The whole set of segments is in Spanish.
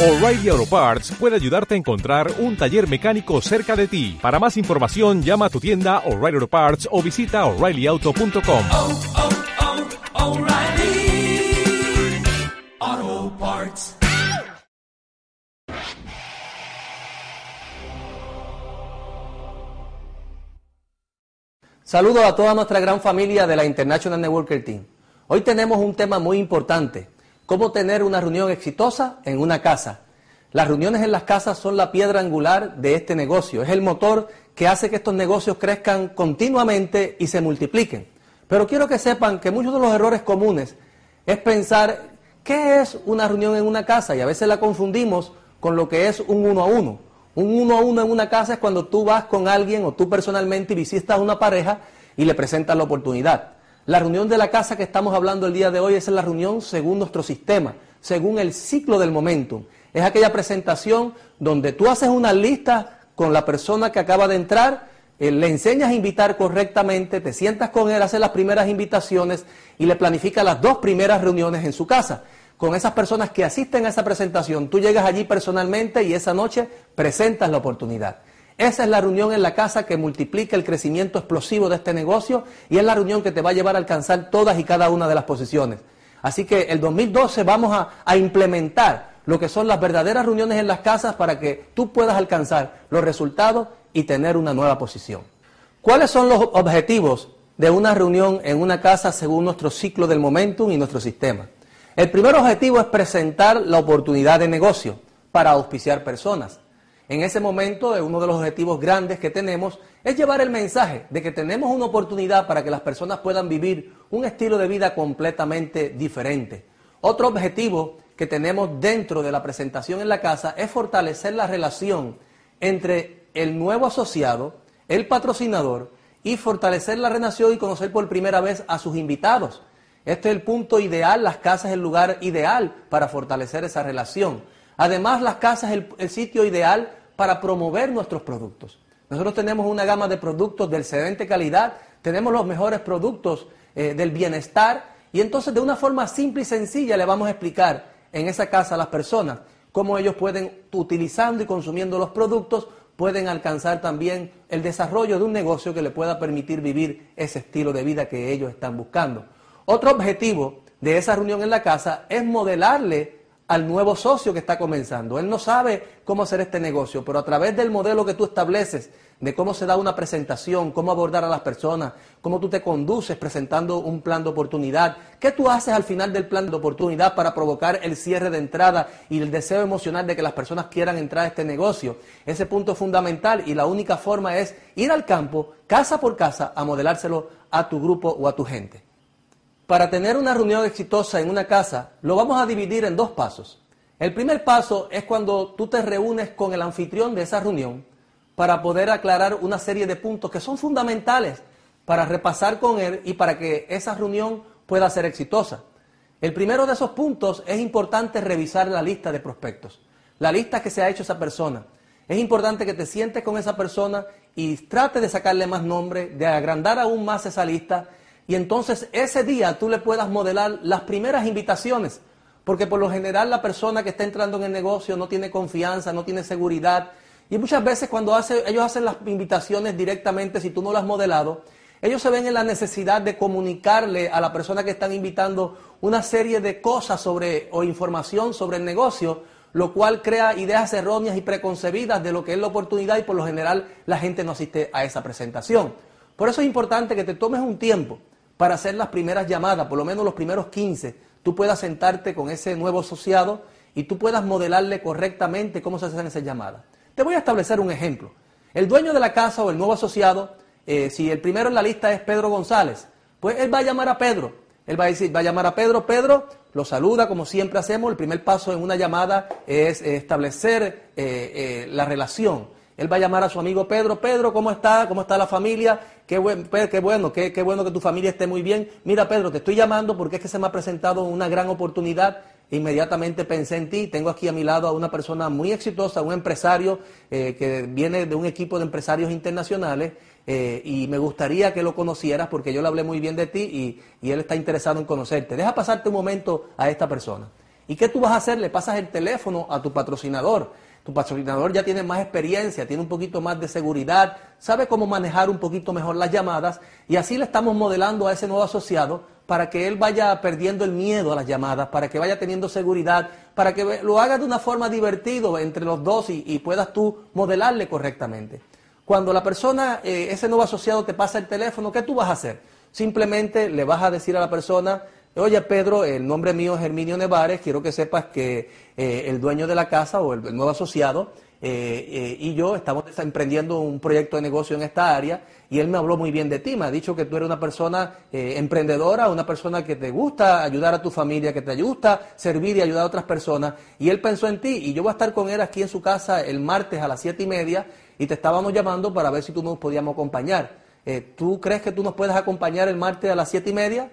O'Reilly Auto Parts puede ayudarte a encontrar un taller mecánico cerca de ti. Para más información, llama a tu tienda O'Reilly Auto Parts o visita oreillyauto.com. oh, oh, Parts. Saludos a toda nuestra gran familia de la International Networker Team. Hoy tenemos un tema muy importante, cómo tener una reunión exitosa en una casa. Las reuniones en las casas son la piedra angular de este negocio, es el motor que hace que estos negocios crezcan continuamente y se multipliquen. Pero quiero que sepan que muchos de los errores comunes es pensar qué es una reunión en una casa y a veces la confundimos con lo que es un uno a uno. Un uno a uno en una casa es cuando tú vas con alguien o tú personalmente y visitas a una pareja y le presentas la oportunidad. La reunión de la casa que estamos hablando el día de hoy es la reunión según nuestro sistema, según el ciclo del momentum. Es aquella presentación donde tú haces una lista con la persona que acaba de entrar, eh, le enseñas a invitar correctamente, te sientas con él, haces las primeras invitaciones y le planificas las dos primeras reuniones en su casa con esas personas que asisten a esa presentación. Tú llegas allí personalmente y esa noche presentas la oportunidad. Esa es la reunión en la casa que multiplica el crecimiento explosivo de este negocio y es la reunión que te va a llevar a alcanzar todas y cada una de las posiciones. Así que el 2012 vamos a, a implementar lo que son las verdaderas reuniones en las casas para que tú puedas alcanzar los resultados y tener una nueva posición. ¿Cuáles son los objetivos de una reunión en una casa según nuestro ciclo del momentum y nuestro sistema? El primer objetivo es presentar la oportunidad de negocio para auspiciar personas. En ese momento, uno de los objetivos grandes que tenemos es llevar el mensaje de que tenemos una oportunidad para que las personas puedan vivir un estilo de vida completamente diferente. Otro objetivo que tenemos dentro de la presentación en la casa es fortalecer la relación entre el nuevo asociado, el patrocinador y fortalecer la relación y conocer por primera vez a sus invitados. Este es el punto ideal, las casas es el lugar ideal para fortalecer esa relación. Además, las casas es el, el, sitio ideal para promover nuestros productos. Nosotros tenemos una gama de productos de excelente calidad, tenemos los mejores productos eh, del bienestar y entonces de una forma simple y sencilla le vamos a explicar en esa casa a las personas cómo ellos pueden, utilizando y consumiendo los productos, pueden alcanzar también el desarrollo de un negocio que le pueda permitir vivir ese estilo de vida que ellos están buscando. Otro objetivo de esa reunión en la casa es modelarle al nuevo socio que está comenzando. Él no sabe cómo hacer este negocio, pero a través del modelo que tú estableces, de cómo se da una presentación, cómo abordar a las personas, cómo tú te conduces presentando un plan de oportunidad, qué tú haces al final del plan de oportunidad para provocar el cierre de entrada y el deseo emocional de que las personas quieran entrar a este negocio. Ese punto es fundamental y la única forma es ir al campo, casa por casa, a modelárselo a tu grupo o a tu gente. Para tener una reunión exitosa en una casa, lo vamos a dividir en dos pasos. El primer paso es cuando tú te reúnes con el anfitrión de esa reunión para poder aclarar una serie de puntos que son fundamentales para repasar con él y para que esa reunión pueda ser exitosa. El primero de esos puntos es importante revisar la lista de prospectos, la lista que se ha hecho esa persona. Es importante que te sientes con esa persona y trate de sacarle más nombre, de agrandar aún más esa lista y entonces ese día tú le puedas modelar las primeras invitaciones, porque por lo general la persona que está entrando en el negocio no tiene confianza, no tiene seguridad, y muchas veces cuando ellos hacen las invitaciones directamente, si tú no las has modelado, ellos se ven en la necesidad de comunicarle a la persona que están invitando una serie de cosas sobre o información sobre el negocio, lo cual crea ideas erróneas y preconcebidas de lo que es la oportunidad y por lo general la gente no asiste a esa presentación. Por eso es importante que te tomes un tiempo para hacer las primeras llamadas, por lo menos los primeros 15, tú puedas sentarte con ese nuevo asociado y tú puedas modelarle correctamente cómo se hacen esas llamadas. Te voy a establecer un ejemplo. El dueño de la casa o el nuevo asociado, eh, si el primero en la lista es Pedro González, pues él va a llamar a Pedro. Él va a decir, va a llamar a Pedro, Pedro lo saluda como siempre hacemos. El primer paso en una llamada es establecer eh, eh, la relación. Él va a llamar a su amigo Pedro, Pedro, ¿cómo está? ¿Cómo está la familia? Qué, buen, qué bueno, qué, bueno que tu familia esté muy bien. Mira, Pedro, te estoy llamando porque es que se me ha presentado una gran oportunidad. Inmediatamente pensé en ti. Tengo aquí a mi lado a una persona muy exitosa, un empresario eh, que viene de un equipo de empresarios internacionales. Eh, y me gustaría que lo conocieras porque yo le hablé muy bien de ti y, y él está interesado en conocerte. Deja pasarte un momento a esta persona. ¿Y qué tú vas a hacer? Le pasas el teléfono a tu patrocinador. Tu patrocinador ya tiene más experiencia, tiene un poquito más de seguridad, sabe cómo manejar un poquito mejor las llamadas y así le estamos modelando a ese nuevo asociado para que él vaya perdiendo el miedo a las llamadas, para que vaya teniendo seguridad, para que lo haga de una forma divertida entre los dos y, puedas tú modelarle correctamente. Cuando la persona, eh, ese nuevo asociado te pasa el teléfono, ¿qué tú vas a hacer? Simplemente le vas a decir a la persona, oye Pedro, el nombre mío es Herminio Nevares, quiero que sepas que eh, el dueño de la casa o el, nuevo asociado eh, eh, y yo estamos emprendiendo un proyecto de negocio en esta área y él me habló muy bien de ti, me ha dicho que tú eres una persona emprendedora, una persona que te gusta ayudar a tu familia, que te gusta servir y ayudar a otras personas y él pensó en ti y yo voy a estar con él aquí en su casa el martes a las siete y media y te estábamos llamando para ver si tú nos podíamos acompañar. ¿Tú crees que tú nos puedes acompañar el martes a las siete y media?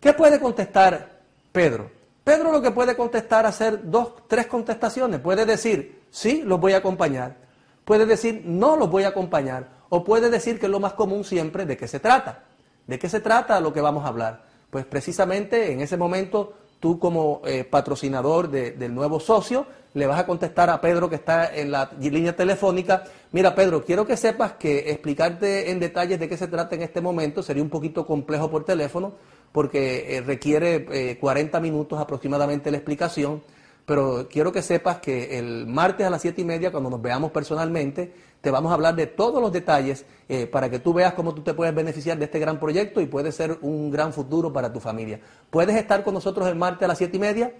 ¿Qué puede contestar Pedro? Pedro lo que puede contestar es hacer dos, tres contestaciones. Puede decir, sí, los voy a acompañar. Puede decir, no los voy a acompañar. O puede decir, que es lo más común siempre, de qué se trata. ¿De qué se trata lo que vamos a hablar? Pues precisamente en ese momento tú como eh, patrocinador del nuevo socio le vas a contestar a Pedro que está en la línea telefónica, mira Pedro, quiero que sepas que explicarte en detalles de qué se trata en este momento sería un poquito complejo por teléfono, porque eh, requiere 40 eh, minutos aproximadamente la explicación, pero quiero que sepas que el martes a las 7 y media, cuando nos veamos personalmente, te vamos a hablar de todos los detalles eh, para que tú veas cómo tú te puedes beneficiar de este gran proyecto y puede ser un gran futuro para tu familia. Puedes estar con nosotros el martes a las 7 y media.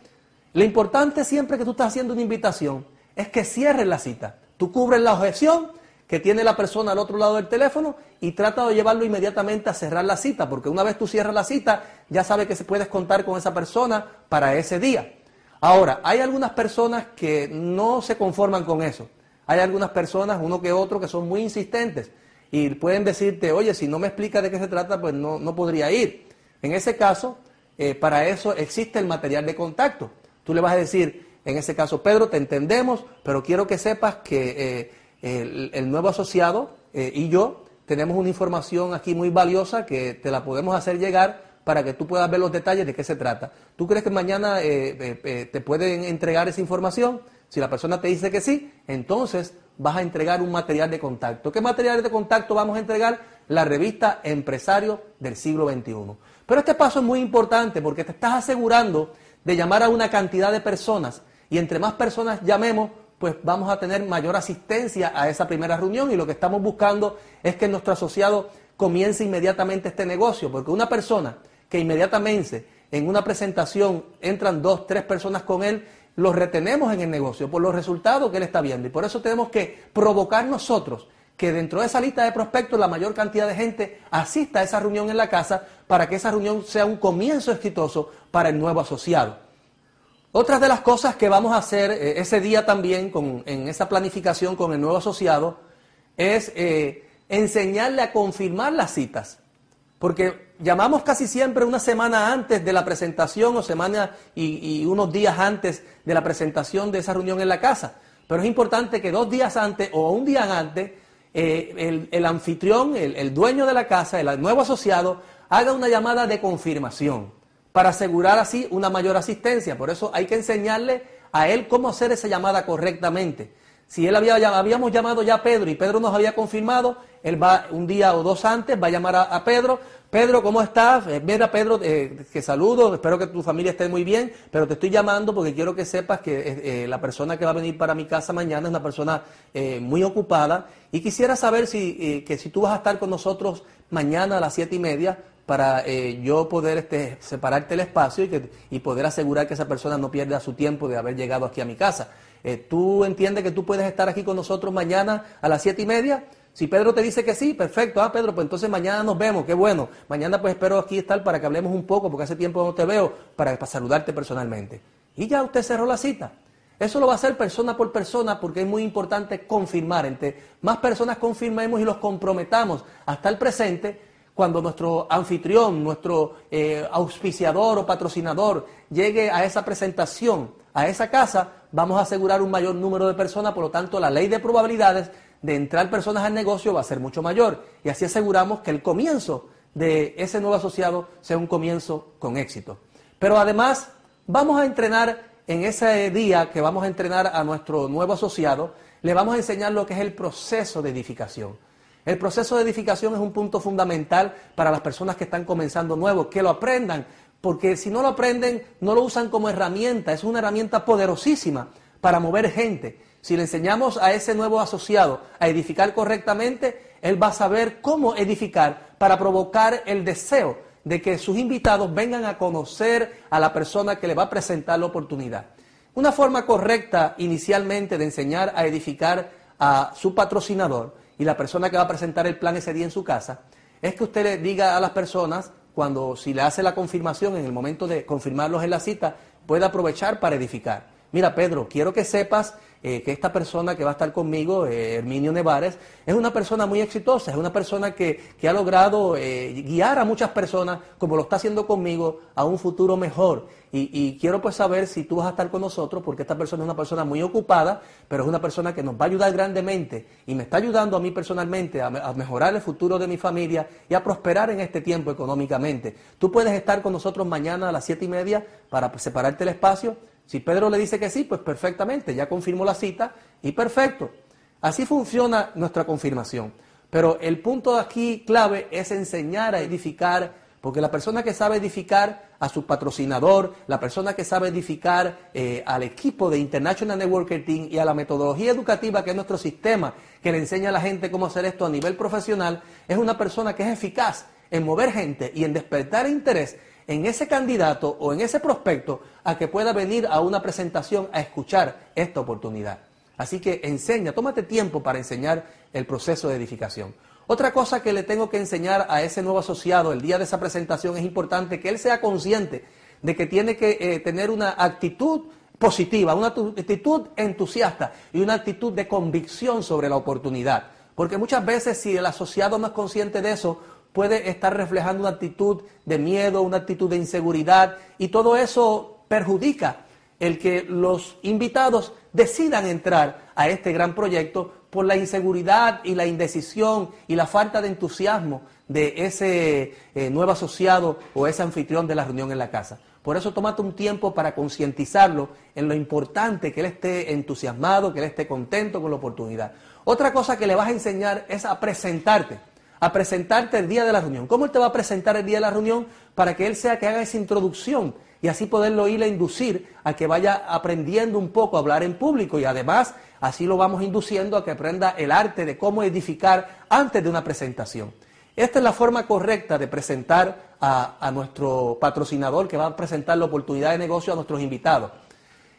Lo importante siempre que tú estás haciendo una invitación es que cierres la cita. Tú cubres la objeción que tiene la persona al otro lado del teléfono y trata de llevarlo inmediatamente a cerrar la cita, porque una vez tú cierras la cita, ya sabes que se puedes contar con esa persona para ese día. Ahora, hay algunas personas que no se conforman con eso. Hay algunas personas, uno que otro, que son muy insistentes y pueden decirte, oye, si no me explica de qué se trata, pues no, no podría ir. En ese caso, eh, para eso existe el material de contacto. Tú le vas a decir, en ese caso, Pedro, te entendemos, pero quiero que sepas que eh, el, nuevo asociado eh, y yo tenemos una información aquí muy valiosa que te la podemos hacer llegar para que tú puedas ver los detalles de qué se trata. ¿Tú crees que mañana eh, eh, te pueden entregar esa información? Si la persona te dice que sí, entonces vas a entregar un material de contacto. ¿Qué material de contacto vamos a entregar? La revista Empresario del siglo XXI. Pero este paso es muy importante porque te estás asegurando de llamar a una cantidad de personas y entre más personas llamemos, pues vamos a tener mayor asistencia a esa primera reunión y lo que estamos buscando es que nuestro asociado comience inmediatamente este negocio, porque una persona que inmediatamente en una presentación entran dos, tres personas con él, los retenemos en el negocio por los resultados que él está viendo. Y por eso tenemos que provocar nosotros que dentro de esa lista de prospectos la mayor cantidad de gente asista a esa reunión en la casa para que esa reunión sea un comienzo exitoso para el nuevo asociado. Otras de las cosas que vamos a hacer eh, ese día también en esa planificación con el nuevo asociado es eh, enseñarle a confirmar las citas. Porque llamamos casi siempre una semana antes de la presentación o semana y, unos días antes de la presentación de esa reunión en la casa. Pero es importante que dos días antes o un día antes eh, el, anfitrión, el dueño de la casa, el nuevo asociado, haga una llamada de confirmación para asegurar así una mayor asistencia. Por eso hay que enseñarle a él cómo hacer esa llamada correctamente. Si él había, habíamos llamado ya a Pedro y Pedro nos había confirmado, él va un día o dos antes, va a llamar a, Pedro. Pedro, ¿cómo estás? Eh, mira, Pedro, eh, que saludo, espero que tu familia esté muy bien, pero te estoy llamando porque quiero que sepas que eh, la persona que va a venir para mi casa mañana es una persona muy ocupada y quisiera saber si, que si tú vas a estar con nosotros mañana a las siete y media para eh, yo poder este, separarte el espacio y, que, y poder asegurar que esa persona no pierda su tiempo de haber llegado aquí a mi casa. Eh, ¿Tú entiendes que tú puedes estar aquí con nosotros mañana a las siete y media? Si Pedro te dice que sí, perfecto. Ah, Pedro, pues entonces mañana nos vemos, qué bueno. Mañana pues espero aquí estar para que hablemos un poco, porque hace tiempo no te veo, para, para saludarte personalmente. Y ya usted cerró la cita. Eso lo va a hacer persona por persona porque es muy importante confirmar. Entre más personas confirmemos y los comprometamos hasta el presente, cuando nuestro anfitrión, nuestro eh, auspiciador o patrocinador llegue a esa presentación, a esa casa, vamos a asegurar un mayor número de personas, por lo tanto la ley de probabilidades de entrar personas al negocio va a ser mucho mayor y así aseguramos que el comienzo de ese nuevo asociado sea un comienzo con éxito. Pero además Vamos a entrenar en ese día que vamos a entrenar a nuestro nuevo asociado, le vamos a enseñar lo que es el proceso de edificación. El proceso de edificación es un punto fundamental para las personas que están comenzando nuevos, que lo aprendan, porque si no lo aprenden, no lo usan como herramienta, es una herramienta poderosísima para mover gente. Si le enseñamos a ese nuevo asociado a edificar correctamente, él va a saber cómo edificar para provocar el deseo de que sus invitados vengan a conocer a la persona que le va a presentar la oportunidad. Una forma correcta inicialmente de enseñar a edificar a su patrocinador y la persona que va a presentar el plan ese día en su casa es que usted le diga a las personas, cuando si le hace la confirmación en el momento de confirmarlos en la cita, puede aprovechar para edificar. Mira, Pedro, quiero que sepas eh, que esta persona que va a estar conmigo, eh, Herminio Nevares, es una persona muy exitosa, es una persona que, ha logrado eh, guiar a muchas personas, como lo está haciendo conmigo, a un futuro mejor. Y, quiero pues saber si tú vas a estar con nosotros, porque esta persona es una persona muy ocupada, pero es una persona que nos va a ayudar grandemente y me está ayudando a mí personalmente a, a mejorar el futuro de mi familia y a prosperar en este tiempo económicamente. Tú puedes estar con nosotros mañana a las siete y media para separarte el espacio si Pedro le dice que sí, pues perfectamente, ya confirmó la cita y perfecto. Así funciona nuestra confirmación. Pero el punto aquí clave es enseñar a edificar, porque la persona que sabe edificar a su patrocinador, la persona que sabe edificar eh, al equipo de International Networker Team y a la metodología educativa que es nuestro sistema, que le enseña a la gente cómo hacer esto a nivel profesional, es una persona que es eficaz en mover gente y en despertar interés en ese candidato o en ese prospecto a que pueda venir a una presentación a escuchar esta oportunidad. Así que enseña, tómate tiempo para enseñar el proceso de edificación. Otra cosa que le tengo que enseñar a ese nuevo asociado el día de esa presentación es importante que él sea consciente de que tiene que eh, tener una actitud positiva, una actitud entusiasta y una actitud de convicción sobre la oportunidad. Porque muchas veces si el asociado no es consciente de eso, puede estar reflejando una actitud de miedo, una actitud de inseguridad y todo eso perjudica el que los invitados decidan entrar a este gran proyecto por la inseguridad y la indecisión y la falta de entusiasmo de ese eh, nuevo asociado o ese anfitrión de la reunión en la casa. Por eso tómate un tiempo para concientizarlo en lo importante que él esté entusiasmado, que él esté contento con la oportunidad. Otra cosa que le vas a enseñar es a presentarte a presentarte el día de la reunión. ¿Cómo él te va a presentar el día de la reunión? Para que él sea que haga esa introducción y así poderlo ir a inducir a que vaya aprendiendo un poco a hablar en público y además así lo vamos induciendo a que aprenda el arte de cómo edificar antes de una presentación. Esta es la forma correcta de presentar a, a nuestro patrocinador que va a presentar la oportunidad de negocio a nuestros invitados.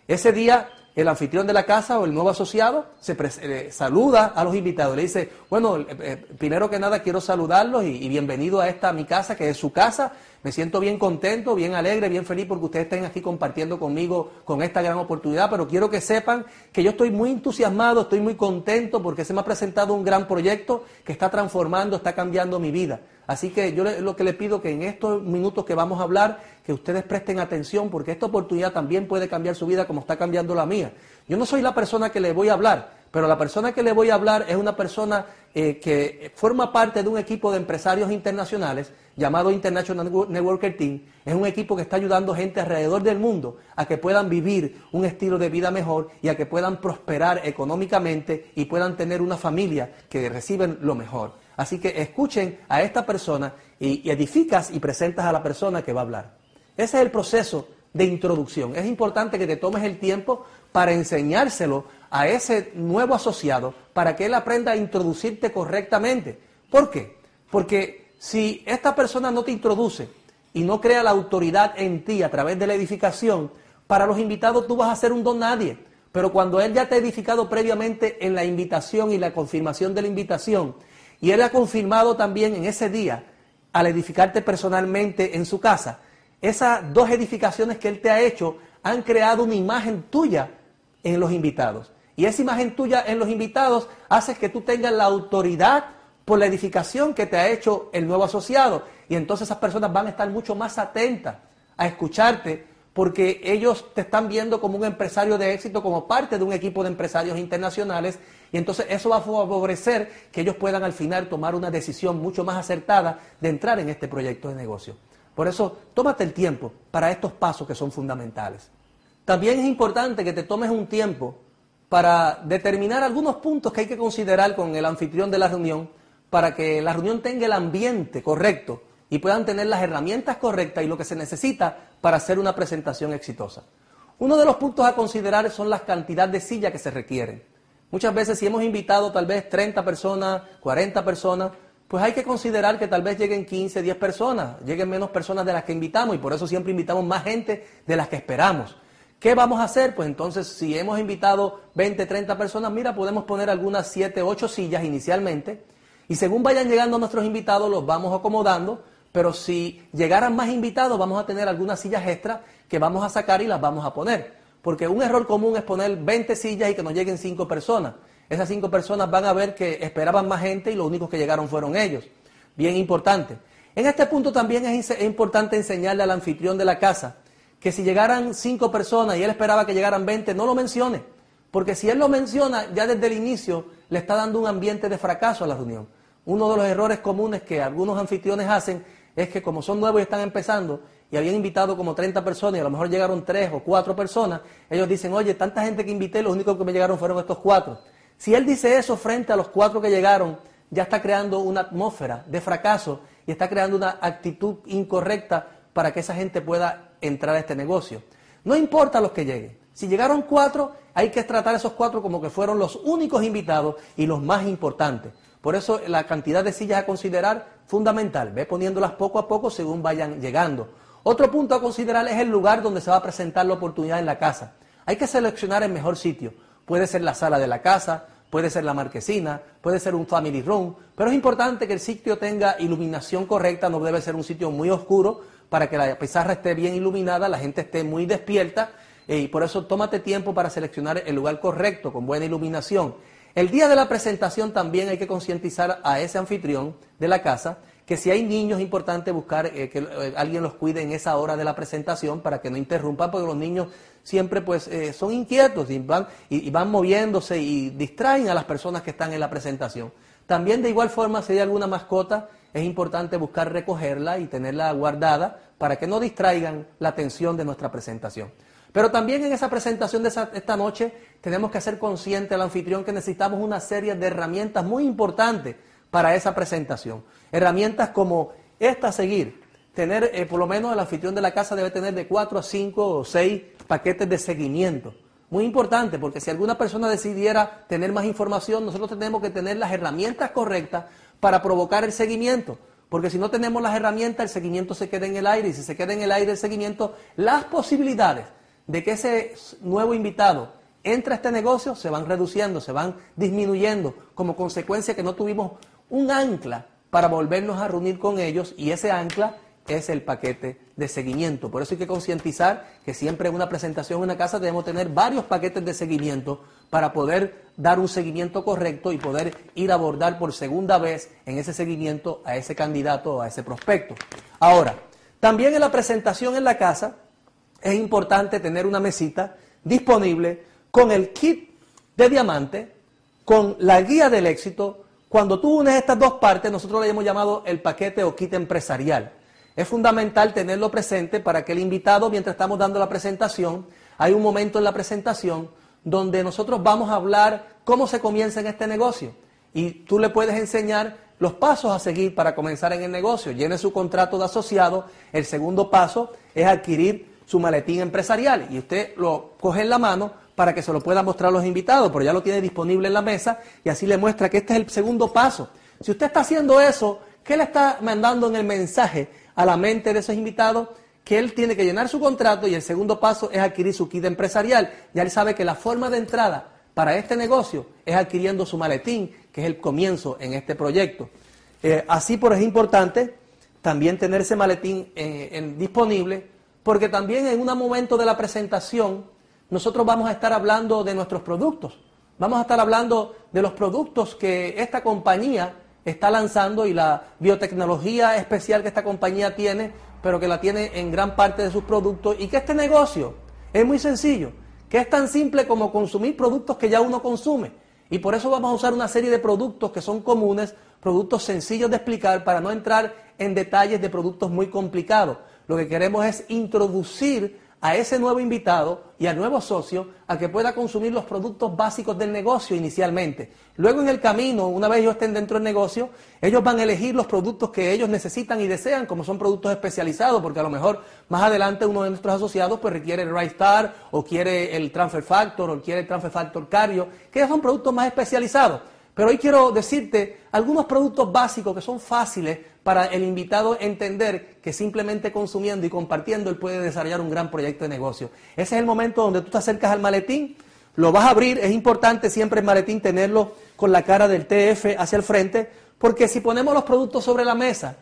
Ese día el anfitrión de la casa o el nuevo asociado se eh, saluda a los invitados, le dice, bueno, eh, eh, primero que nada quiero saludarlos y, y, bienvenido a esta mi casa, que es su casa. Me siento bien contento, bien alegre, bien feliz porque ustedes estén aquí compartiendo conmigo con esta gran oportunidad, pero quiero que sepan que yo estoy muy entusiasmado, estoy muy contento porque se me ha presentado un gran proyecto que está transformando, está cambiando mi vida. Así que yo lo que le pido que en estos minutos que vamos a hablar, que ustedes presten atención porque esta oportunidad también puede cambiar su vida como está cambiando la mía. Yo no soy la persona que le voy a hablar, pero la persona que le voy a hablar es una persona eh, que forma parte de un equipo de empresarios internacionales llamado International Networker Team. Es un equipo que está ayudando gente alrededor del mundo a que puedan vivir un estilo de vida mejor y a que puedan prosperar económicamente y puedan tener una familia que reciben lo mejor. Así que escuchen a esta persona y, edificas y presentas a la persona que va a hablar. Ese es el proceso de introducción. Es importante que te tomes el tiempo para enseñárselo a ese nuevo asociado para que él aprenda a introducirte correctamente. ¿Por qué? Porque si esta persona no te introduce y no crea la autoridad en ti a través de la edificación, para los invitados tú vas a ser un don nadie. Pero cuando él ya te ha edificado previamente en la invitación y la confirmación de la invitación, y Él ha confirmado también en ese día, al edificarte personalmente en su casa, esas dos edificaciones que Él te ha hecho han creado una imagen tuya en los invitados. Y esa imagen tuya en los invitados hace que tú tengas la autoridad por la edificación que te ha hecho el nuevo asociado. Y entonces esas personas van a estar mucho más atentas a escucharte porque ellos te están viendo como un empresario de éxito, como parte de un equipo de empresarios internacionales, y entonces eso va a favorecer que ellos puedan al final tomar una decisión mucho más acertada de entrar en este proyecto de negocio. Por eso, tómate el tiempo para estos pasos que son fundamentales. También es importante que te tomes un tiempo para determinar algunos puntos que hay que considerar con el anfitrión de la reunión para que la reunión tenga el ambiente correcto y puedan tener las herramientas correctas y lo que se necesita para hacer una presentación exitosa. Uno de los puntos a considerar son las cantidades de sillas que se requieren. Muchas veces si hemos invitado tal vez 30 personas, 40 personas, pues hay que considerar que tal vez lleguen 15, 10 personas, lleguen menos personas de las que invitamos y por eso siempre invitamos más gente de las que esperamos. ¿Qué vamos a hacer? Pues entonces, si hemos invitado 20, 30 personas, mira, podemos poner algunas 7, 8 sillas inicialmente y según vayan llegando nuestros invitados los vamos acomodando, pero si llegaran más invitados vamos a tener algunas sillas extras que vamos a sacar y las vamos a poner. Porque un error común es poner 20 sillas y que nos lleguen 5 personas. Esas 5 personas van a ver que esperaban más gente y los únicos que llegaron fueron ellos. Bien importante. En este punto también es, importante enseñarle al anfitrión de la casa que si llegaran 5 personas y él esperaba que llegaran 20, no lo mencione. Porque si él lo menciona, ya desde el inicio le está dando un ambiente de fracaso a la reunión. Uno de los errores comunes que algunos anfitriones hacen es que como son nuevos y están empezando y habían invitado como 30 personas y a lo mejor llegaron 3 o 4 personas, ellos dicen, oye, tanta gente que invité, los únicos que me llegaron fueron estos 4. Si él dice eso frente a los 4 que llegaron, ya está creando una atmósfera de fracaso y está creando una actitud incorrecta para que esa gente pueda entrar a este negocio. No importa los que lleguen. Si llegaron 4, hay que tratar a esos 4 como que fueron los únicos invitados y los más importantes. Por eso la cantidad de sillas a considerar fundamental. Ve poniéndolas poco a poco según vayan llegando. Otro punto a considerar es el lugar donde se va a presentar la oportunidad en la casa. Hay que seleccionar el mejor sitio. Puede ser la sala de la casa, puede ser la marquesina, puede ser un family room, pero es importante que el sitio tenga iluminación correcta, no debe ser un sitio muy oscuro para que la pizarra esté bien iluminada, la gente esté muy despierta eh, y por eso tómate tiempo para seleccionar el lugar correcto, con buena iluminación. El día de la presentación también hay que concientizar a ese anfitrión de la casa que si hay niños es importante buscar eh, que eh, alguien los cuide en esa hora de la presentación para que no interrumpan, porque los niños siempre pues eh, son inquietos y van, y, van moviéndose y distraen a las personas que están en la presentación. También de igual forma, si hay alguna mascota, es importante buscar recogerla y tenerla guardada para que no distraigan la atención de nuestra presentación. Pero también en esa presentación de esta noche tenemos que ser consciente al anfitrión que necesitamos una serie de herramientas muy importantes para esa presentación. Herramientas como esta seguir. Tener, eh, por lo menos el anfitrión de la casa debe tener de 4 a 5 o 6 paquetes de seguimiento. Muy importante, porque si alguna persona decidiera tener más información, nosotros tenemos que tener las herramientas correctas para provocar el seguimiento. Porque si no tenemos las herramientas, el seguimiento se queda en el aire. Y si se queda en el aire el seguimiento, las posibilidades de que ese nuevo invitado entre a este negocio se van reduciendo, se van disminuyendo, como consecuencia que no tuvimos un ancla para volvernos a reunir con ellos y ese ancla es el paquete de seguimiento. Por eso hay que concientizar que siempre en una presentación en una casa debemos tener varios paquetes de seguimiento para poder dar un seguimiento correcto y poder ir a abordar por segunda vez en ese seguimiento a ese candidato o a ese prospecto. Ahora, también en la presentación en la casa es importante tener una mesita disponible con el kit de diamante, con la guía del éxito, cuando tú unes estas dos partes, nosotros le hemos llamado el paquete o kit empresarial. Es fundamental tenerlo presente para que el invitado, mientras estamos dando la presentación, hay un momento en la presentación donde nosotros vamos a hablar cómo se comienza en este negocio. Y tú le puedes enseñar los pasos a seguir para comenzar en el negocio. Llene su contrato de asociado. El segundo paso es adquirir su maletín empresarial y usted lo coge en la mano para que se lo pueda mostrar a los invitados, pero ya lo tiene disponible en la mesa y así le muestra que este es el segundo paso. Si usted está haciendo eso, ¿qué le está mandando en el mensaje a la mente de esos invitados? Que él tiene que llenar su contrato y el segundo paso es adquirir su kit empresarial. Ya él sabe que la forma de entrada para este negocio es adquiriendo su maletín, que es el comienzo en este proyecto. Eh, así, por es importante también tener ese maletín eh, disponible porque también en un momento de la presentación nosotros vamos a estar hablando de nuestros productos. Vamos a estar hablando de los productos que esta compañía está lanzando y la biotecnología especial que esta compañía tiene, pero que la tiene en gran parte de sus productos y que este negocio es muy sencillo, que es tan simple como consumir productos que ya uno consume. Y por eso vamos a usar una serie de productos que son comunes, productos sencillos de explicar para no entrar en detalles de productos muy complicados. Lo que queremos es introducir a ese nuevo invitado y al nuevo socio a que pueda consumir los productos básicos del negocio inicialmente. Luego en el camino, una vez ellos estén dentro del negocio, ellos van a elegir los productos que ellos necesitan y desean, como son productos especializados, porque a lo mejor más adelante uno de nuestros asociados pues requiere el Right Star o quiere el Transfer Factor o quiere el Transfer Factor Cario, que son productos más especializados. Pero hoy quiero decirte algunos productos básicos que son fáciles para el invitado entender que simplemente consumiendo y compartiendo él puede desarrollar un gran proyecto de negocio. Ese es el momento donde tú te acercas al maletín, lo vas a abrir, es importante siempre el maletín tenerlo con la cara del TF hacia el frente, porque si ponemos los productos sobre la mesa,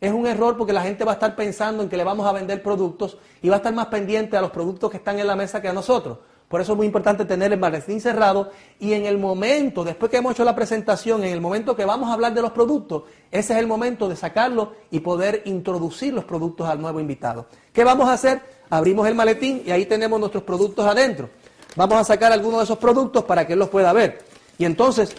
es un error porque la gente va a estar pensando en que le vamos a vender productos y va a estar más pendiente a los productos que están en la mesa que a nosotros. Por eso es muy importante tener el maletín cerrado y en el momento, después que hemos hecho la presentación, en el momento que vamos a hablar de los productos, ese es el momento de sacarlo y poder introducir los productos al nuevo invitado. ¿Qué vamos a hacer? Abrimos el maletín y ahí tenemos nuestros productos adentro. Vamos a sacar algunos de esos productos para que él los pueda ver. Y entonces,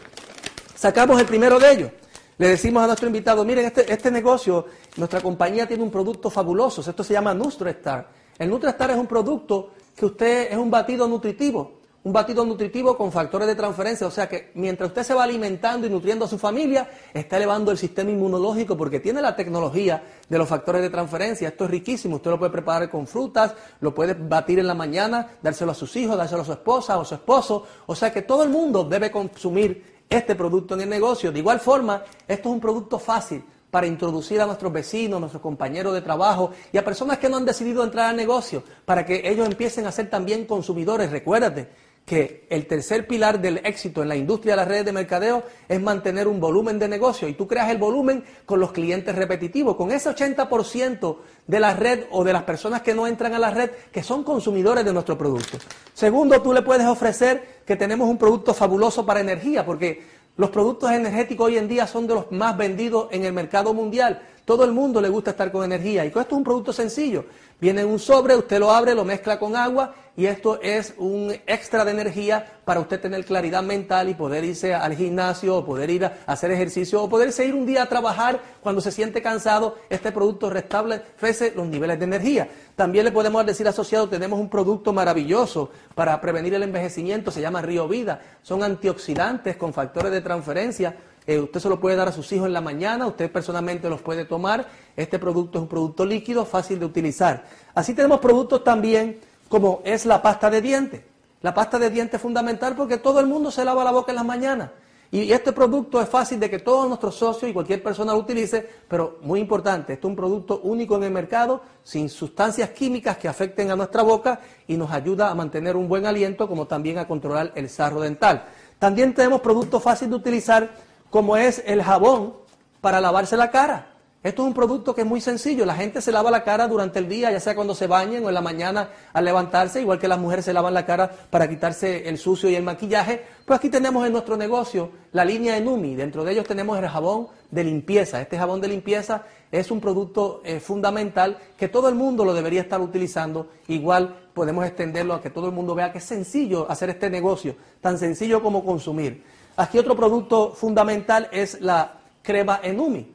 sacamos el primero de ellos. Le decimos a nuestro invitado, miren, este, este negocio, nuestra compañía tiene un producto fabuloso, esto se llama NutriStar. El NutriStar es un producto que usted es un batido nutritivo, un batido nutritivo con factores de transferencia, o sea que mientras usted se va alimentando y nutriendo a su familia, está elevando el sistema inmunológico porque tiene la tecnología de los factores de transferencia. Esto es riquísimo, usted lo puede preparar con frutas, lo puede batir en la mañana, dárselo a sus hijos, dárselo a su esposa o a su esposo, o sea que todo el mundo debe consumir este producto en el negocio. De igual forma, esto es un producto fácil para introducir a nuestros vecinos, nuestros compañeros de trabajo y a personas que no han decidido entrar al negocio, para que ellos empiecen a ser también consumidores. Recuérdate que el tercer pilar del éxito en la industria de las redes de mercadeo es mantener un volumen de negocio y tú creas el volumen con los clientes repetitivos, con ese 80% de la red o de las personas que no entran a la red que son consumidores de nuestro producto. Segundo, tú le puedes ofrecer que tenemos un producto fabuloso para energía, porque los productos energéticos hoy en día son de los más vendidos en el mercado mundial. Todo el mundo le gusta estar con energía. Y esto es un producto sencillo. Viene en un sobre, usted lo abre, lo mezcla con agua y esto es un extra de energía para usted tener claridad mental y poder irse al gimnasio o poder ir a hacer ejercicio o poderse ir un día a trabajar cuando se siente cansado. Este producto restablece los niveles de energía. También le podemos decir asociado, tenemos un producto maravilloso para prevenir el envejecimiento, se llama Río Vida. Son antioxidantes con factores de transferencia eh, usted se lo puede dar a sus hijos en la mañana, usted personalmente los puede tomar. Este producto es un producto líquido, fácil de utilizar. Así tenemos productos también como es la pasta de dientes. La pasta de dientes es fundamental porque todo el mundo se lava la boca en las mañanas. Y este producto es fácil de que todos nuestros socios y cualquier persona lo utilice, pero muy importante, este es un producto único en el mercado, sin sustancias químicas que afecten a nuestra boca y nos ayuda a mantener un buen aliento, como también a controlar el sarro dental. También tenemos productos fáciles de utilizar como es el jabón para lavarse la cara. Esto es un producto que es muy sencillo. La gente se lava la cara durante el día, ya sea cuando se bañen o en la mañana al levantarse, igual que las mujeres se lavan la cara para quitarse el sucio y el maquillaje. Pues aquí tenemos en nuestro negocio la línea Enumi. Dentro de ellos tenemos el jabón de limpieza. Este jabón de limpieza es un producto eh, fundamental que todo el mundo lo debería estar utilizando. Igual podemos extenderlo a que todo el mundo vea que es sencillo hacer este negocio, tan sencillo como consumir. Aquí otro producto fundamental es la crema Enumi.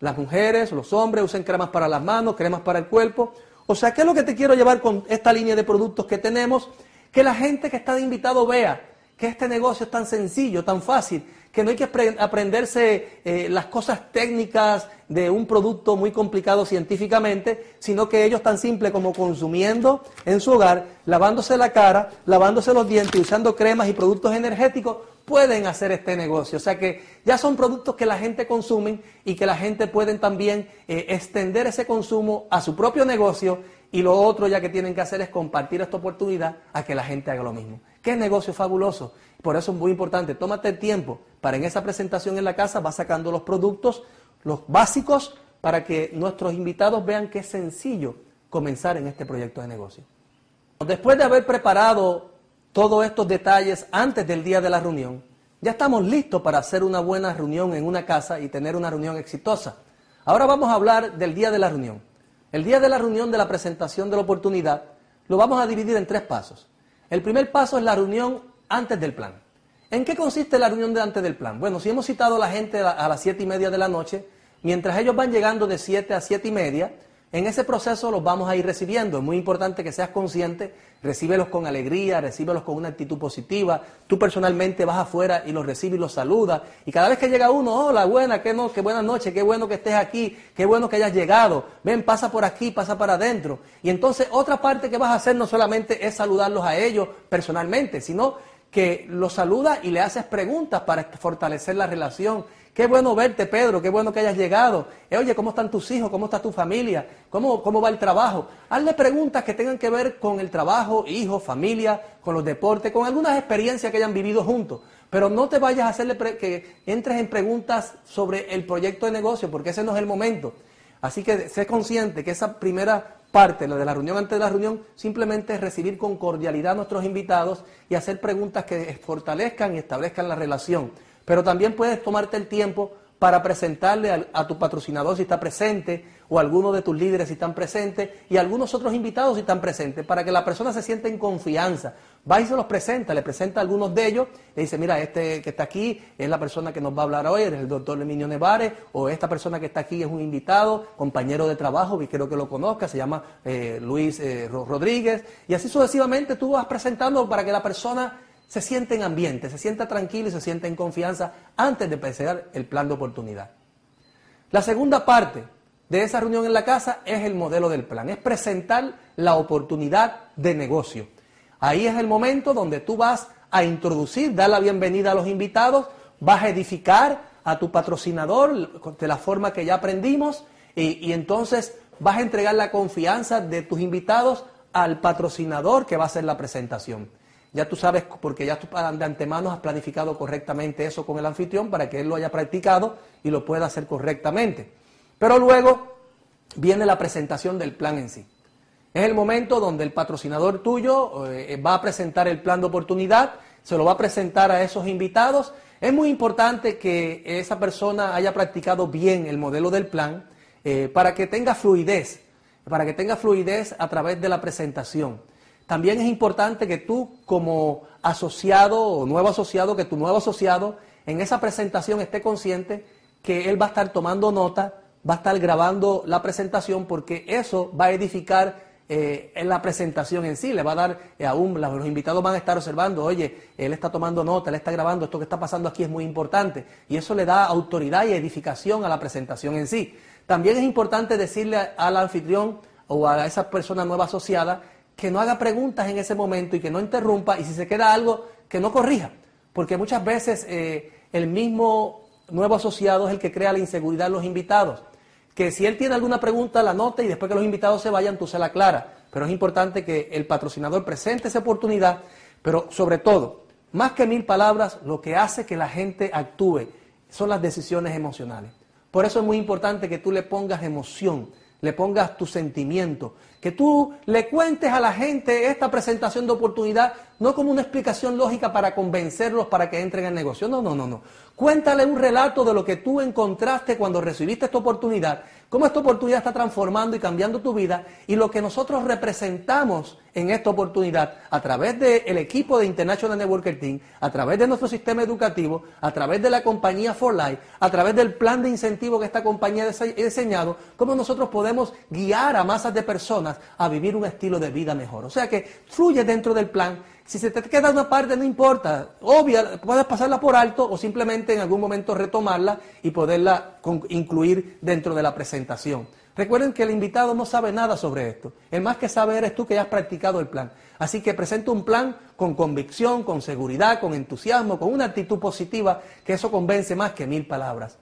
Las mujeres, los hombres usan cremas para las manos, cremas para el cuerpo. O sea, ¿qué es lo que te quiero llevar con esta línea de productos que tenemos? Que la gente que está de invitado vea que este negocio es tan sencillo, tan fácil, que no hay que aprenderse eh, las cosas técnicas de un producto muy complicado científicamente, sino que ellos tan simple como consumiendo en su hogar, lavándose la cara, lavándose los dientes, usando cremas y productos energéticos, pueden hacer este negocio. O sea que ya son productos que la gente consume y que la gente puede también eh, extender ese consumo a su propio negocio y lo otro ya que tienen que hacer es compartir esta oportunidad a que la gente haga lo mismo. ¿Qué negocio fabuloso? Por eso es muy importante, tómate el tiempo para en esa presentación en la casa, vas sacando los productos, los básicos, para que nuestros invitados vean que es sencillo comenzar en este proyecto de negocio. Después de haber preparado todos estos detalles antes del día de la reunión, ya estamos listos para hacer una buena reunión en una casa y tener una reunión exitosa. Ahora vamos a hablar del día de la reunión. El día de la reunión de la presentación de la oportunidad lo vamos a dividir en tres pasos. El primer paso es la reunión antes del plan. ¿En qué consiste la reunión de antes del plan? Bueno, si hemos citado a la gente a las siete y media de la noche, Mientras ellos van llegando de 7 a 7 y media, en ese proceso los vamos a ir recibiendo. Es muy importante que seas consciente, recíbelos con alegría, recíbelos con una actitud positiva. Tú personalmente vas afuera y los recibes y los saludas. Y cada vez que llega uno, hola, buena, qué, no, qué buena noche, qué bueno que estés aquí, qué bueno que hayas llegado. Ven, pasa por aquí, pasa para adentro. Y entonces otra parte que vas a hacer no solamente es saludarlos a ellos personalmente, sino que los saludas y le haces preguntas para fortalecer la relación Qué bueno verte, Pedro, qué bueno que hayas llegado. Eh, oye, ¿cómo están tus hijos? ¿Cómo está tu familia? ¿Cómo, ¿Cómo va el trabajo? Hazle preguntas que tengan que ver con el trabajo, hijos, familia, con los deportes, con algunas experiencias que hayan vivido juntos. Pero no te vayas a hacerle que entres en preguntas sobre el proyecto de negocio, porque ese no es el momento. Así que sé consciente que esa primera parte, la de la reunión antes de la reunión, simplemente es recibir con cordialidad a nuestros invitados y hacer preguntas que fortalezcan y establezcan la relación. Pero también puedes tomarte el tiempo para presentarle a, tu patrocinador si está presente, o a alguno de tus líderes si están presentes, y a algunos otros invitados si están presentes, para que la persona se sienta en confianza. Va y se los presenta, le presenta a algunos de ellos, le dice, mira, este que está aquí es la persona que nos va a hablar hoy, es el doctor Leminio Nevares, o esta persona que está aquí es un invitado, compañero de trabajo, y creo que lo conozca, se llama eh, Luis eh, Rodríguez, y así sucesivamente tú vas presentando para que la persona se siente en ambiente, se sienta tranquilo y se siente en confianza antes de empezar el plan de oportunidad. La segunda parte de esa reunión en la casa es el modelo del plan, es presentar la oportunidad de negocio. Ahí es el momento donde tú vas a introducir, dar la bienvenida a los invitados, vas a edificar a tu patrocinador de la forma que ya aprendimos y, y entonces vas a entregar la confianza de tus invitados al patrocinador que va a hacer la presentación. Ya tú sabes, porque ya tú de antemano has planificado correctamente eso con el anfitrión para que él lo haya practicado y lo pueda hacer correctamente. Pero luego viene la presentación del plan en sí. Es el momento donde el patrocinador tuyo eh, va a presentar el plan de oportunidad, se lo va a presentar a esos invitados. Es muy importante que esa persona haya practicado bien el modelo del plan eh, para que tenga fluidez, para que tenga fluidez a través de la presentación. También es importante que tú como asociado o nuevo asociado, que tu nuevo asociado en esa presentación esté consciente que él va a estar tomando nota, va a estar grabando la presentación porque eso va a edificar eh, en la presentación en sí, le va a dar eh, aún, los invitados van a estar observando, oye, él está tomando nota, él está grabando, esto que está pasando aquí es muy importante y eso le da autoridad y edificación a la presentación en sí. También es importante decirle al anfitrión o a esa persona nueva asociada que no haga preguntas en ese momento y que no interrumpa y si se queda algo, que no corrija. Porque muchas veces eh, el mismo nuevo asociado es el que crea la inseguridad en los invitados. Que si él tiene alguna pregunta, la nota y después que los invitados se vayan, tú se la aclaras. Pero es importante que el patrocinador presente esa oportunidad, pero sobre todo, más que mil palabras, lo que hace que la gente actúe son las decisiones emocionales. Por eso es muy importante que tú le pongas emoción, le pongas tu sentimiento, que tú le cuentes a la gente esta presentación de oportunidad no como una explicación lógica para convencerlos para que entren en negocio. No, no, no, no. Cuéntale un relato de lo que tú encontraste cuando recibiste esta oportunidad, cómo esta oportunidad está transformando y cambiando tu vida y lo que nosotros representamos en esta oportunidad a través del equipo de International Networker Team, a través de nuestro sistema educativo, a través de la compañía For Life, a través del plan de incentivo que esta compañía ha diseñado, cómo nosotros podemos guiar a masas de personas a vivir un estilo de vida mejor. O sea que fluye dentro del plan si se te queda una parte, no importa. Obvia, puedes pasarla por alto o simplemente en algún momento retomarla y poderla incluir dentro de la presentación. Recuerden que el invitado no sabe nada sobre esto. El más que sabe eres tú que ya has practicado el plan. Así que presenta un plan con convicción, con seguridad, con entusiasmo, con una actitud positiva, que eso convence más que mil palabras.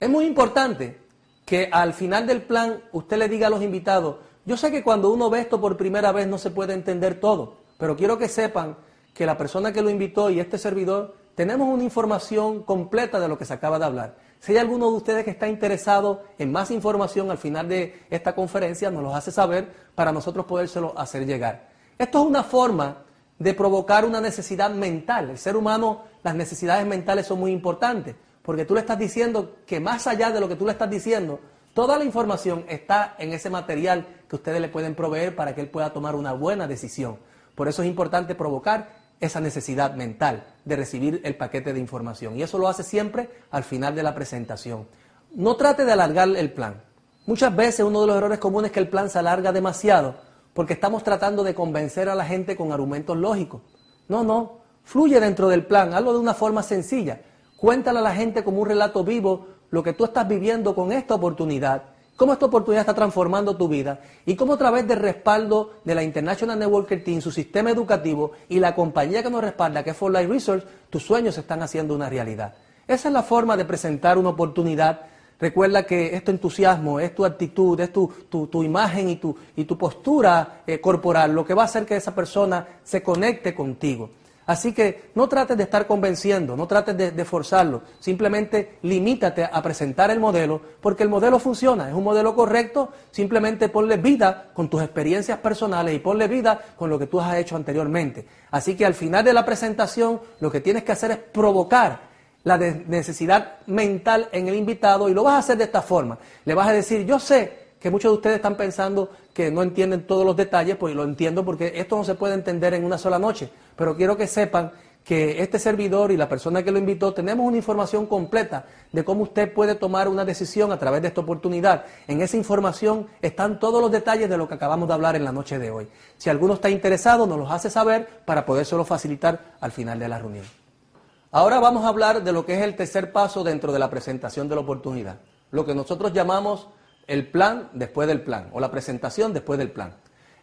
Es muy importante que al final del plan usted le diga a los invitados, yo sé que cuando uno ve esto por primera vez no se puede entender todo. Pero quiero que sepan que la persona que lo invitó y este servidor tenemos una información completa de lo que se acaba de hablar. Si hay alguno de ustedes que está interesado en más información al final de esta conferencia, nos lo hace saber para nosotros podérselo hacer llegar. Esto es una forma de provocar una necesidad mental. El ser humano, las necesidades mentales son muy importantes, porque tú le estás diciendo que más allá de lo que tú le estás diciendo, toda la información está en ese material que ustedes le pueden proveer para que él pueda tomar una buena decisión. Por eso es importante provocar esa necesidad mental de recibir el paquete de información. Y eso lo hace siempre al final de la presentación. no trate de alargar el plan. Muchas veces uno de los errores comunes es que el plan se alarga demasiado porque estamos tratando de convencer a la gente con argumentos lógicos. No, no, fluye dentro del plan, hazlo de una forma sencilla. Cuéntale a la gente como un relato vivo lo que tú estás viviendo con esta oportunidad, cómo esta oportunidad está transformando tu vida y cómo a través del respaldo de la International Networker Team, su sistema educativo y la compañía que nos respalda, que es For Life Research, tus sueños se están haciendo una realidad. Esa es la forma de presentar una oportunidad. Recuerda que es tu entusiasmo, es tu actitud, es tu, tu, tu imagen y tu, y tu postura eh, corporal lo que va a hacer que esa persona se conecte contigo. Así que no trates de estar convenciendo, no trates de, forzarlo, simplemente limítate a presentar el modelo, porque el modelo funciona, es un modelo correcto, simplemente ponle vida con tus experiencias personales y ponle vida con lo que tú has hecho anteriormente. Así que al final de la presentación lo que tienes que hacer es provocar la necesidad mental en el invitado y lo vas a hacer de esta forma. Le vas a decir, yo sé que muchos de ustedes están pensando que no entienden todos los detalles, pues lo entiendo porque esto no se puede entender en una sola noche, pero quiero que sepan que este servidor y la persona que lo invitó tenemos una información completa de cómo usted puede tomar una decisión a través de esta oportunidad. En esa información están todos los detalles de lo que acabamos de hablar en la noche de hoy. Si alguno está interesado, nos los hace saber para podérselo facilitar al final de la reunión. Ahora vamos a hablar de lo que es el tercer paso dentro de la presentación de la oportunidad, lo que nosotros llamamos el plan después del plan o la presentación después del plan.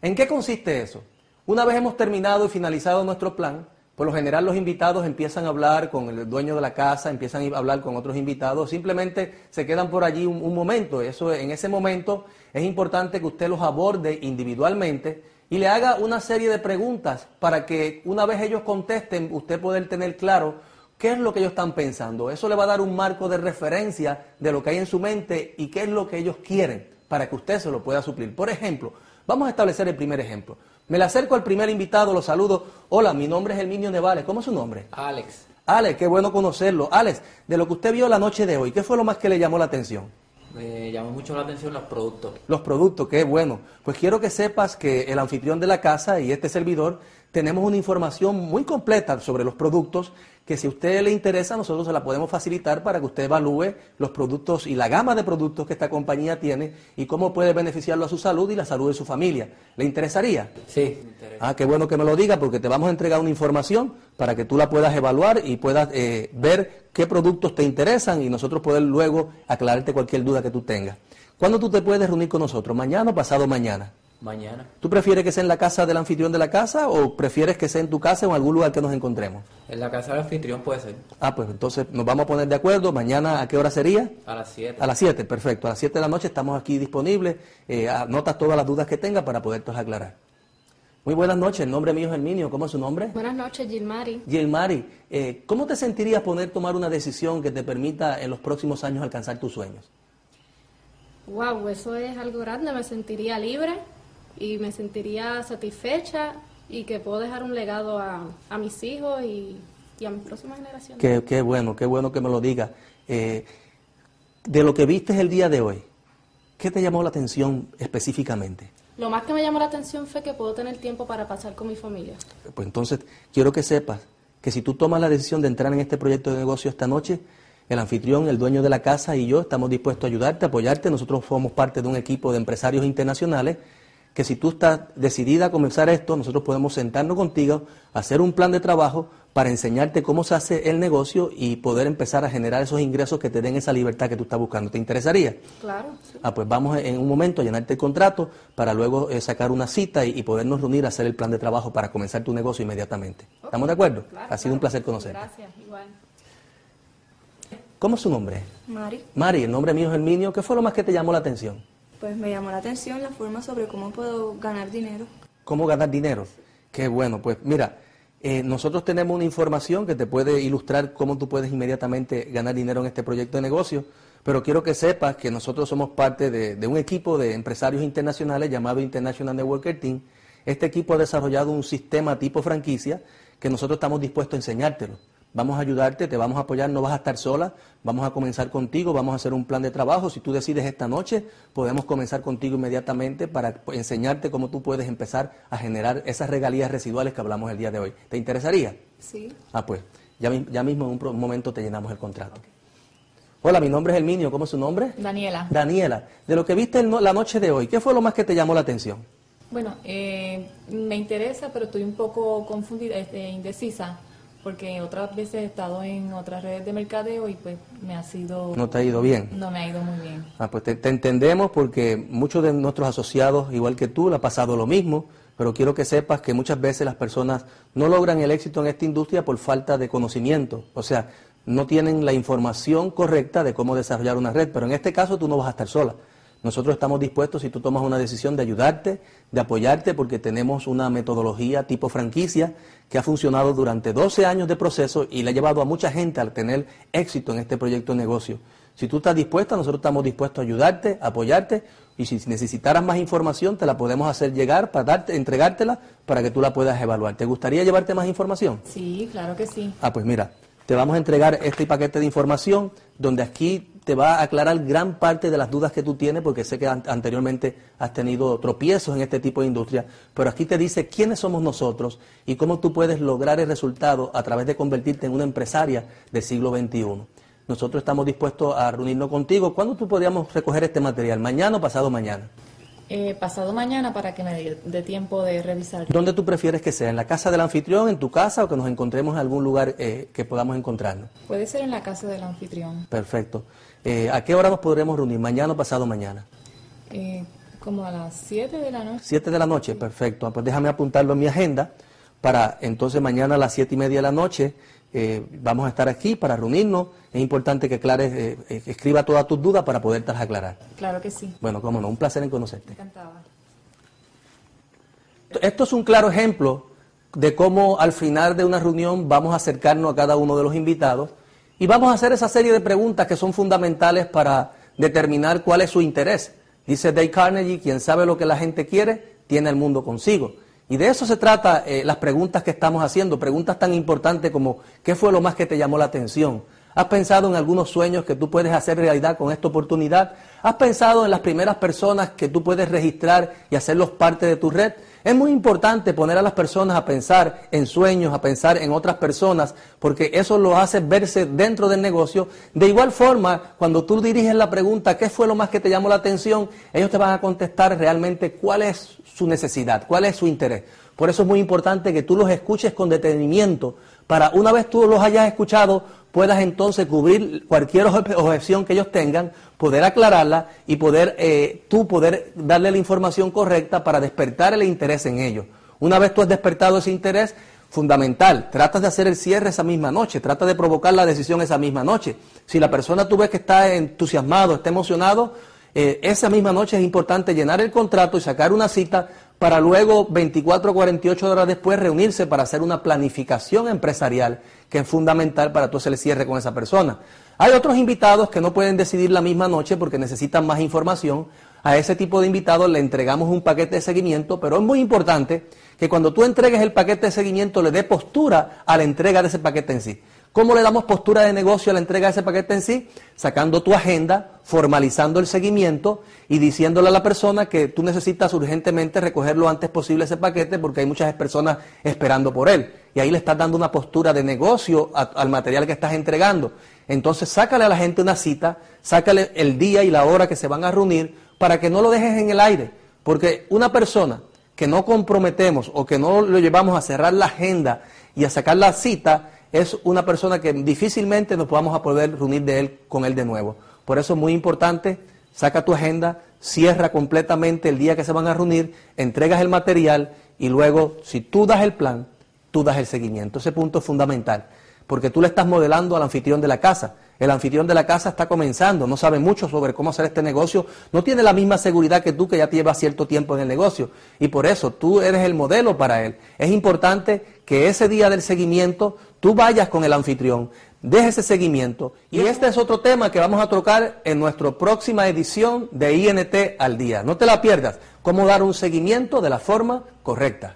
¿En qué consiste eso? Una vez hemos terminado y finalizado nuestro plan, por lo general los invitados empiezan a hablar con el dueño de la casa, empiezan a hablar con otros invitados, simplemente se quedan por allí un, momento. Eso, en ese momento es importante que usted los aborde individualmente y le haga una serie de preguntas para que una vez ellos contesten, usted poder tener claro qué es lo que ellos están pensando. Eso le va a dar un marco de referencia de lo que hay en su mente y qué es lo que ellos quieren para que usted se lo pueda suplir. Por ejemplo, vamos a establecer el primer ejemplo. Me le acerco al primer invitado, lo saludo. Hola, mi nombre es Herminio Nevales. ¿Cómo es su nombre? Alex. Alex, qué bueno conocerlo. Alex, de lo que usted vio la noche de hoy, ¿qué fue lo más que le llamó la atención? Me llamó mucho la atención los productos. Los productos, qué bueno. Pues quiero que sepas que el anfitrión de la casa y este servidor tenemos una información muy completa sobre los productos que si a usted le interesa, nosotros se la podemos facilitar para que usted evalúe los productos y la gama de productos que esta compañía tiene y cómo puede beneficiarlo a su salud y la salud de su familia. ¿Le interesaría? Sí, me interesa. Ah, qué bueno que me lo diga porque te vamos a entregar una información para que tú la puedas evaluar y puedas eh, ver qué productos te interesan y nosotros poder luego aclararte cualquier duda que tú tengas. ¿Cuándo tú te puedes reunir con nosotros? ¿Mañana o pasado mañana? Mañana. ¿Tú prefieres que sea en la casa del anfitrión de la casa o prefieres que sea en tu casa o en algún lugar que nos encontremos? En la casa del anfitrión puede ser. Ah, pues entonces nos vamos a poner de acuerdo. Mañana, ¿a qué hora sería? A las 7. A las 7, perfecto. A las 7 de la noche estamos aquí disponibles. Eh, anotas todas las dudas que tengas para poderte aclarar. Muy buenas noches, el nombre mío es Herminio. ¿Cómo es su nombre? Buenas noches, Gilmari. Gilmari, eh, ¿cómo te sentirías poder tomar una decisión que te permita en los próximos años alcanzar tus sueños? Wow, eso es algo grande. Me sentiría libre y me sentiría satisfecha y que puedo dejar un legado a, a mis hijos y, y, a mis próximas generaciones. Qué, qué, bueno, qué bueno que me lo digas. Eh, de lo que viste el día de hoy, ¿qué te llamó la atención específicamente? Lo más que me llamó la atención fue que puedo tener tiempo para pasar con mi familia. Pues entonces, quiero que sepas que si tú tomas la decisión de entrar en este proyecto de negocio esta noche, el anfitrión, el dueño de la casa y yo estamos dispuestos a ayudarte, a apoyarte. Nosotros somos parte de un equipo de empresarios internacionales que si tú estás decidida a comenzar esto, nosotros podemos sentarnos contigo, hacer un plan de trabajo para enseñarte cómo se hace el negocio y poder empezar a generar esos ingresos que te den esa libertad que tú estás buscando. ¿Te interesaría? Claro. Sí. Ah, pues vamos en un momento a llenarte el contrato para luego eh, sacar una cita y, y, podernos reunir a hacer el plan de trabajo para comenzar tu negocio inmediatamente. Okay. ¿Estamos de acuerdo? Claro, ha claro. sido un placer conocerte. Gracias, igual. ¿Cómo es su nombre? Mari. Mari, el nombre mío es Herminio. ¿Qué fue lo más que te llamó la atención? Pues me llamó la atención la forma sobre cómo puedo ganar dinero. ¿Cómo ganar dinero? Qué bueno, pues mira, eh, nosotros tenemos una información que te puede ilustrar cómo tú puedes inmediatamente ganar dinero en este proyecto de negocio, pero quiero que sepas que nosotros somos parte de, de un equipo de empresarios internacionales llamado International Networker Team. Este equipo ha desarrollado un sistema tipo franquicia que nosotros estamos dispuestos a enseñártelo. Vamos a ayudarte, te vamos a apoyar, no vas a estar sola, vamos a comenzar contigo, vamos a hacer un plan de trabajo. Si tú decides esta noche, podemos comenzar contigo inmediatamente para enseñarte cómo tú puedes empezar a generar esas regalías residuales que hablamos el día de hoy. ¿Te interesaría? Sí. Ah, pues, ya, ya mismo en un momento te llenamos el contrato. Hola, mi nombre es Herminio. ¿Cómo es su nombre? Daniela. Daniela. De lo que viste el la noche de hoy, ¿qué fue lo más que te llamó la atención? Bueno, eh, me interesa, pero estoy un poco confundida, este, indecisa, porque otras veces he estado en otras redes de mercadeo y pues me ha sido... ¿No te ha ido bien? No me ha ido muy bien. Ah, pues te, te entendemos porque muchos de nuestros asociados, igual que tú, le ha pasado lo mismo, pero quiero que sepas que muchas veces las personas no logran el éxito en esta industria por falta de conocimiento, o sea, no tienen la información correcta de cómo desarrollar una red, pero en este caso tú no vas a estar sola. Nosotros estamos dispuestos, si tú tomas una decisión, de ayudarte, de apoyarte, porque tenemos una metodología tipo franquicia que ha funcionado durante 12 años de proceso y le ha llevado a mucha gente a tener éxito en este proyecto de negocio. Si tú estás dispuesta, nosotros estamos dispuestos a ayudarte, a apoyarte, y si necesitaras más información, te la podemos hacer llegar, para darte, entregártela, para que tú la puedas evaluar. ¿Te gustaría llevarte más información? Sí, claro que sí. Ah, pues mira, te vamos a entregar este paquete de información donde aquí te va a aclarar gran parte de las dudas que tú tienes, porque sé que an- anteriormente has tenido tropiezos en este tipo de industria, pero aquí te dice quiénes somos nosotros y cómo tú puedes lograr el resultado a través de convertirte en una empresaria del siglo XXI. Nosotros estamos dispuestos a reunirnos contigo. ¿Cuándo tú podríamos recoger este material? ¿Mañana o pasado mañana? Eh, pasado mañana para que me dé dé tiempo de revisar. ¿Dónde tú prefieres que sea? ¿En la casa del anfitrión, en tu casa o que nos encontremos en algún lugar eh, que podamos encontrarnos? Puede ser en la casa del anfitrión, Perfecto. Eh, ¿A qué hora nos podremos reunir? ¿Mañana o pasado mañana? eh, como a las 7 de la noche. Siete de la noche, perfecto. Ah, Pues déjame apuntarlo en mi agenda para entonces mañana a las siete y media de la noche eh, vamos a estar aquí para reunirnos. Es importante que aclares, escriba todas tus dudas para podértelas aclarar. Claro que sí. Bueno, cómo no, un placer en conocerte. Encantada. Esto es un claro ejemplo de cómo al final de una reunión vamos a acercarnos a cada uno de los invitados y vamos a hacer esa serie de preguntas que son fundamentales para determinar cuál es su interés. Dice Dale Carnegie, quien sabe lo que la gente quiere, tiene el mundo consigo. Y de eso se trata eh, las preguntas que estamos haciendo, preguntas tan importantes como ¿qué fue lo más que te llamó la atención? ¿Has pensado en algunos sueños que tú puedes hacer realidad con esta oportunidad? ¿Has pensado en las primeras personas que tú puedes registrar y hacerlos parte de tu red? Es muy importante poner a las personas a pensar en sueños, a pensar en otras personas, porque eso lo hace verse dentro del negocio. De igual forma, cuando tú diriges la pregunta, ¿qué fue lo más que te llamó la atención? Ellos te van a contestar realmente cuál es su necesidad, cuál es su interés. Por eso es muy importante que tú los escuches con detenimiento, para una vez tú los hayas escuchado, puedas entonces cubrir cualquier obje- objeción que ellos tengan, poder aclararla y poder eh, tú poder darle la información correcta para despertar el interés en ellos. Una vez tú has despertado ese interés, fundamental, tratas de hacer el cierre esa misma noche, trata de provocar la decisión esa misma noche. Si la persona tú ves que está entusiasmado, está emocionado, eh, esa misma noche es importante llenar el contrato y sacar una cita para luego 24 o 48 horas después reunirse para hacer una planificación empresarial que es fundamental para tú hacer el cierre con esa persona. Hay otros invitados que no pueden decidir la misma noche porque necesitan más información. A ese tipo de invitados le entregamos un paquete de seguimiento, pero es muy importante que cuando tú entregues el paquete de seguimiento le dé postura a la entrega de ese paquete en sí. ¿Cómo le damos postura de negocio a la entrega de ese paquete en sí? Sacando tu agenda, formalizando el seguimiento y diciéndole a la persona que tú necesitas urgentemente recoger lo antes posible ese paquete porque hay muchas personas esperando por él. Y ahí le estás dando una postura de negocio al material que estás entregando. Entonces sácale a la gente una cita, sácale el día y la hora que se van a reunir para que no lo dejes en el aire. Porque una persona que no comprometemos o que no lo llevamos a cerrar la agenda y a sacar la cita, es una persona que difícilmente nos podamos a poder reunir de él, con él de nuevo. Por eso es muy importante, saca tu agenda, cierra completamente el día que se van a reunir, entregas el material y luego, si tú das el plan, tú das el seguimiento. Ese punto es fundamental, porque tú le estás modelando al anfitrión de la casa. El anfitrión de la casa está comenzando, no sabe mucho sobre cómo hacer este negocio, no tiene la misma seguridad que tú que ya llevas cierto tiempo en el negocio. Y por eso tú eres el modelo para él. Es importante que ese día del seguimiento tú vayas con el anfitrión, dejes ese seguimiento. Y este es otro tema que vamos a tocar en nuestra próxima edición de INT al día. No te la pierdas, cómo dar un seguimiento de la forma correcta.